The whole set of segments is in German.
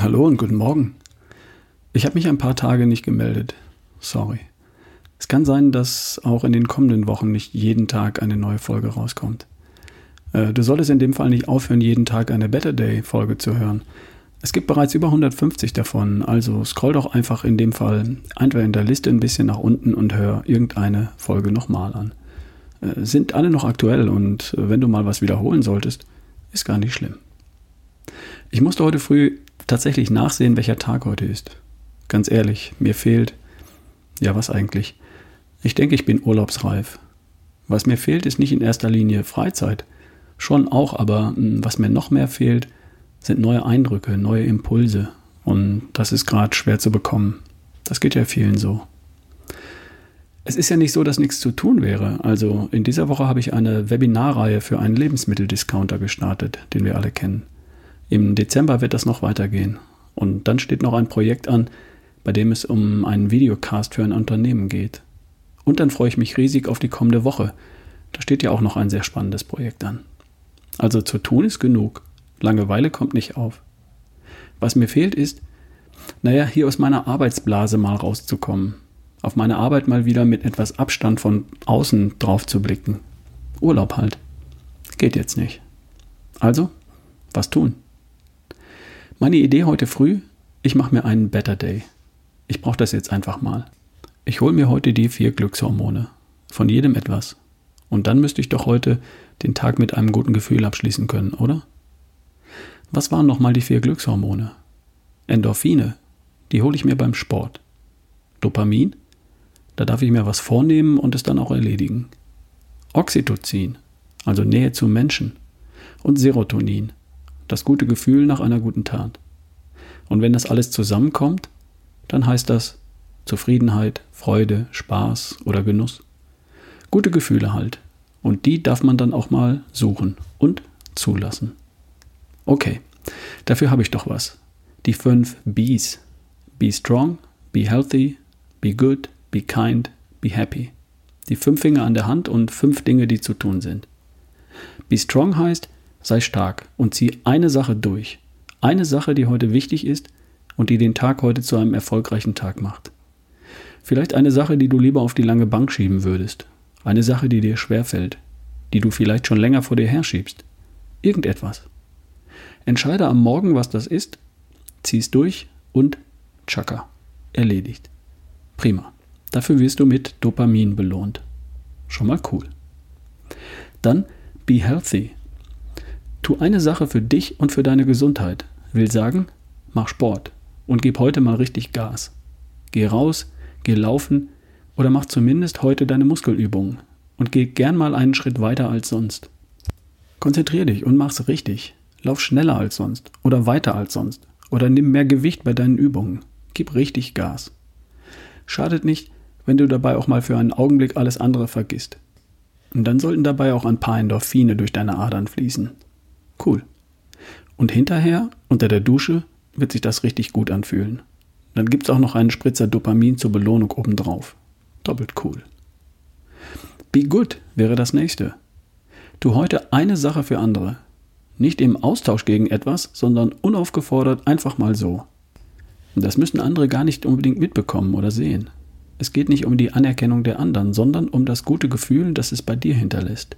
und guten Morgen. Ich habe mich ein paar Tage nicht gemeldet. Sorry. Es kann sein, dass auch in den kommenden Wochen nicht jeden Tag eine neue Folge rauskommt. Äh, du solltest in dem Fall nicht aufhören, jeden Tag eine Better Day Folge zu hören. Es gibt bereits über 150 davon, also scroll doch einfach in dem Fall einfach in der Liste ein bisschen nach unten und hör irgendeine Folge nochmal an. Äh, sind alle noch aktuell und wenn du mal was wiederholen solltest, ist gar nicht schlimm. Ich musste heute früh tatsächlich nachsehen, welcher Tag heute ist. Ganz ehrlich, mir fehlt. Ja, was eigentlich? Ich denke, ich bin urlaubsreif. Was mir fehlt, ist nicht in erster Linie Freizeit. Schon auch, aber hm, was mir noch mehr fehlt, sind neue Eindrücke, neue Impulse. Und das ist gerade schwer zu bekommen. Das geht ja vielen so. Es ist ja nicht so, dass nichts zu tun wäre. Also in dieser Woche habe ich eine Webinarreihe für einen Lebensmitteldiscounter gestartet, den wir alle kennen. Im Dezember wird das noch weitergehen. Und dann steht noch ein Projekt an, bei dem es um einen Videocast für ein Unternehmen geht. Und dann freue ich mich riesig auf die kommende Woche. Da steht ja auch noch ein sehr spannendes Projekt an. Also zu tun ist genug. Langeweile kommt nicht auf. Was mir fehlt ist, naja, hier aus meiner Arbeitsblase mal rauszukommen. Auf meine Arbeit mal wieder mit etwas Abstand von außen drauf zu blicken. Urlaub halt. Geht jetzt nicht. Also, was tun? Meine Idee heute früh, ich mache mir einen Better Day. Ich brauche das jetzt einfach mal. Ich hole mir heute die vier Glückshormone. Von jedem etwas. Und dann müsste ich doch heute den Tag mit einem guten Gefühl abschließen können, oder? Was waren nochmal die vier Glückshormone? Endorphine, die hole ich mir beim Sport. Dopamin, da darf ich mir was vornehmen und es dann auch erledigen. Oxytocin, also Nähe zu Menschen. Und Serotonin, das gute Gefühl nach einer guten Tat. Und wenn das alles zusammenkommt, dann heißt das Zufriedenheit, Freude, Spaß oder Genuss. Gute Gefühle halt. Und die darf man dann auch mal suchen und zulassen. Okay, dafür habe ich doch was. Die fünf Bs. Be strong, be healthy, be good, be kind, be happy. Die fünf Finger an der Hand und fünf Dinge, die zu tun sind. Be strong heißt, sei stark und zieh eine Sache durch. Eine Sache, die heute wichtig ist und die den Tag heute zu einem erfolgreichen Tag macht. Vielleicht eine Sache, die du lieber auf die lange Bank schieben würdest. Eine Sache, die dir schwerfällt, die du vielleicht schon länger vor dir herschiebst. Irgendetwas. Entscheide am Morgen, was das ist, zieh's durch und tschakka. Erledigt. Prima. Dafür wirst du mit Dopamin belohnt. Schon mal cool. Dann be healthy. Tu eine Sache für dich und für deine Gesundheit. Will sagen, mach Sport und gib heute mal richtig Gas. Geh raus, geh laufen oder mach zumindest heute deine Muskelübungen und geh gern mal einen Schritt weiter als sonst. Konzentrier dich und mach's richtig. Lauf schneller als sonst oder weiter als sonst oder nimm mehr Gewicht bei deinen Übungen. Gib richtig Gas. Schadet nicht, wenn du dabei auch mal für einen Augenblick alles andere vergisst. Und dann sollten dabei auch ein paar Endorphine durch deine Adern fließen. Cool. Und hinterher, unter der Dusche, wird sich das richtig gut anfühlen. Dann gibt es auch noch einen Spritzer Dopamin zur Belohnung obendrauf. Doppelt cool. Be good wäre das nächste. Tu heute eine Sache für andere. Nicht im Austausch gegen etwas, sondern unaufgefordert einfach mal so. Das müssen andere gar nicht unbedingt mitbekommen oder sehen. Es geht nicht um die Anerkennung der anderen, sondern um das gute Gefühl, das es bei dir hinterlässt.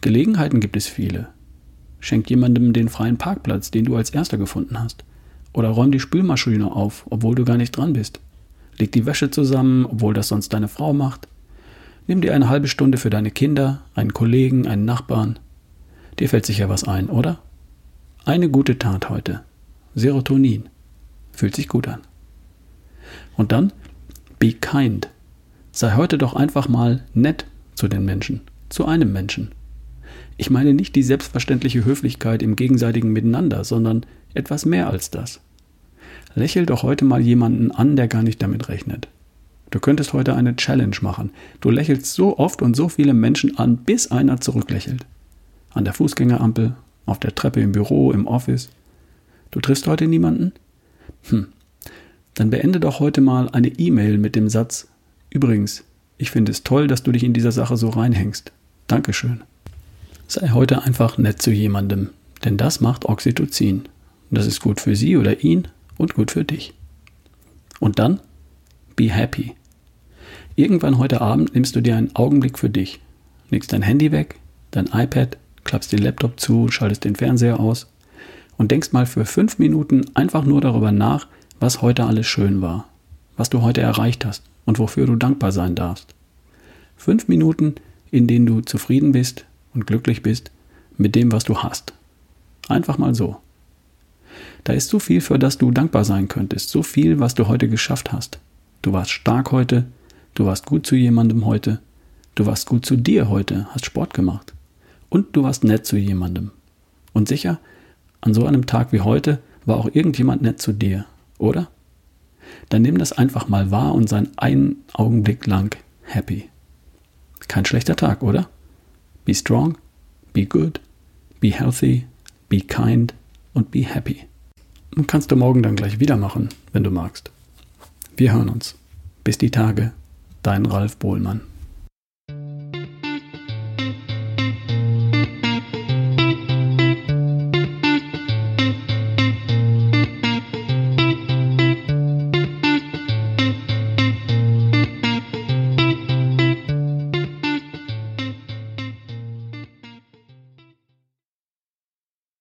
Gelegenheiten gibt es viele. Schenk jemandem den freien Parkplatz, den du als erster gefunden hast. Oder räum die Spülmaschine auf, obwohl du gar nicht dran bist. Leg die Wäsche zusammen, obwohl das sonst deine Frau macht. Nimm dir eine halbe Stunde für deine Kinder, einen Kollegen, einen Nachbarn. Dir fällt sicher was ein, oder? Eine gute Tat heute. Serotonin. Fühlt sich gut an. Und dann, be kind. Sei heute doch einfach mal nett zu den Menschen, zu einem Menschen. Ich meine nicht die selbstverständliche Höflichkeit im gegenseitigen Miteinander, sondern etwas mehr als das. Lächel doch heute mal jemanden an, der gar nicht damit rechnet. Du könntest heute eine Challenge machen. Du lächelst so oft und so viele Menschen an, bis einer zurücklächelt. An der Fußgängerampel, auf der Treppe im Büro, im Office. Du triffst heute niemanden? Hm. Dann beende doch heute mal eine E-Mail mit dem Satz Übrigens, ich finde es toll, dass du dich in dieser Sache so reinhängst. Dankeschön. Sei heute einfach nett zu jemandem, denn das macht Oxytocin. Das ist gut für sie oder ihn und gut für dich. Und dann be happy. Irgendwann heute Abend nimmst du dir einen Augenblick für dich, legst dein Handy weg, dein iPad, klappst den Laptop zu, schaltest den Fernseher aus und denkst mal für fünf Minuten einfach nur darüber nach, was heute alles schön war, was du heute erreicht hast und wofür du dankbar sein darfst. Fünf Minuten, in denen du zufrieden bist und glücklich bist mit dem, was du hast. Einfach mal so. Da ist so viel, für das du dankbar sein könntest, so viel, was du heute geschafft hast. Du warst stark heute, du warst gut zu jemandem heute, du warst gut zu dir heute, hast Sport gemacht und du warst nett zu jemandem. Und sicher, an so einem Tag wie heute war auch irgendjemand nett zu dir, oder? Dann nimm das einfach mal wahr und sei einen Augenblick lang happy. Kein schlechter Tag, oder? Be strong, be good, be healthy, be kind und be happy. Und kannst du morgen dann gleich wieder machen, wenn du magst. Wir hören uns. Bis die Tage, dein Ralf Bohlmann.